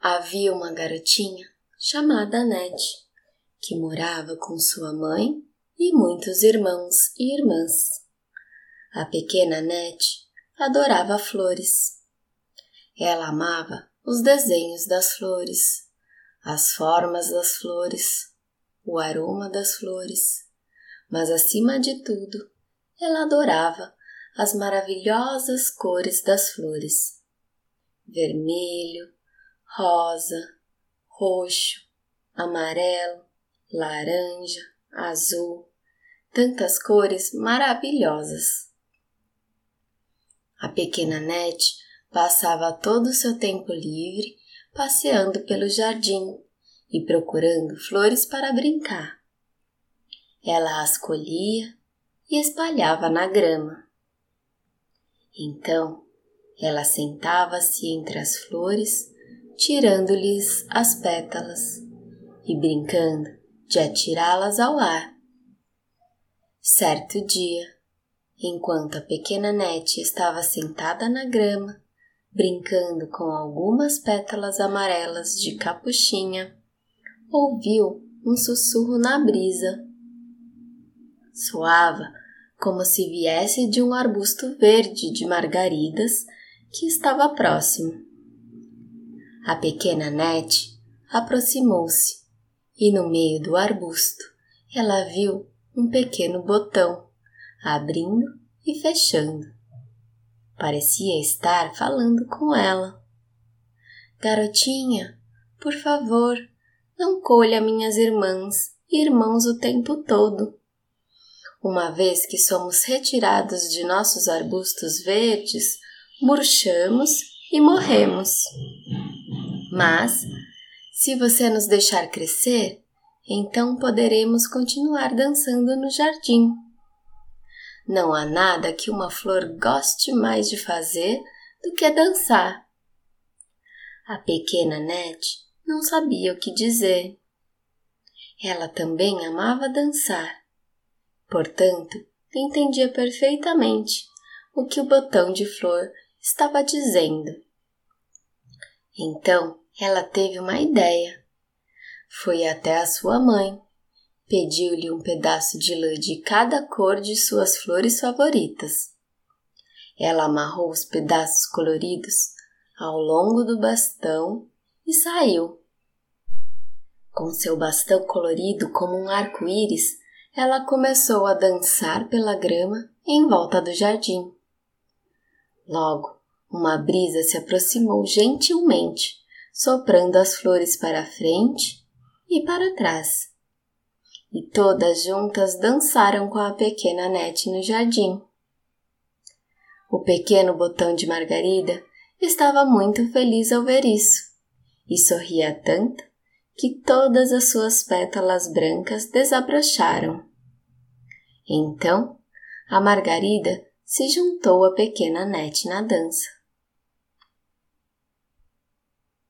Havia uma garotinha chamada Anete, que morava com sua mãe e muitos irmãos e irmãs. A pequena Anete adorava flores. Ela amava os desenhos das flores, as formas das flores, o aroma das flores, mas acima de tudo, ela adorava as maravilhosas cores das flores: vermelho, rosa, roxo, amarelo, laranja, azul, tantas cores maravilhosas. A pequena Nete passava todo o seu tempo livre passeando pelo jardim e procurando flores para brincar. Ela as colhia e espalhava na grama. Então ela sentava-se entre as flores tirando-lhes as pétalas e brincando de atirá-las ao ar. Certo dia, enquanto a pequena Nete estava sentada na grama, brincando com algumas pétalas amarelas de capuchinha, ouviu um sussurro na brisa. Soava como se viesse de um arbusto verde de margaridas que estava próximo. A pequena Nete aproximou-se e no meio do arbusto ela viu um pequeno botão abrindo e fechando. Parecia estar falando com ela. Garotinha, por favor, não colha minhas irmãs e irmãos o tempo todo. Uma vez que somos retirados de nossos arbustos verdes, murchamos e morremos. Mas, se você nos deixar crescer, então poderemos continuar dançando no jardim. Não há nada que uma flor goste mais de fazer do que dançar. A pequena Nete não sabia o que dizer. Ela também amava dançar. Portanto, entendia perfeitamente o que o botão de flor estava dizendo. Então ela teve uma ideia. Foi até a sua mãe, pediu-lhe um pedaço de lã de cada cor de suas flores favoritas. Ela amarrou os pedaços coloridos ao longo do bastão e saiu. Com seu bastão colorido como um arco-íris, ela começou a dançar pela grama em volta do jardim. Logo, uma brisa se aproximou gentilmente, soprando as flores para frente e para trás. E todas juntas dançaram com a pequena Nete no jardim. O pequeno botão de Margarida estava muito feliz ao ver isso e sorria tanto que todas as suas pétalas brancas desabrocharam. Então, a Margarida se juntou à pequena Nete na dança.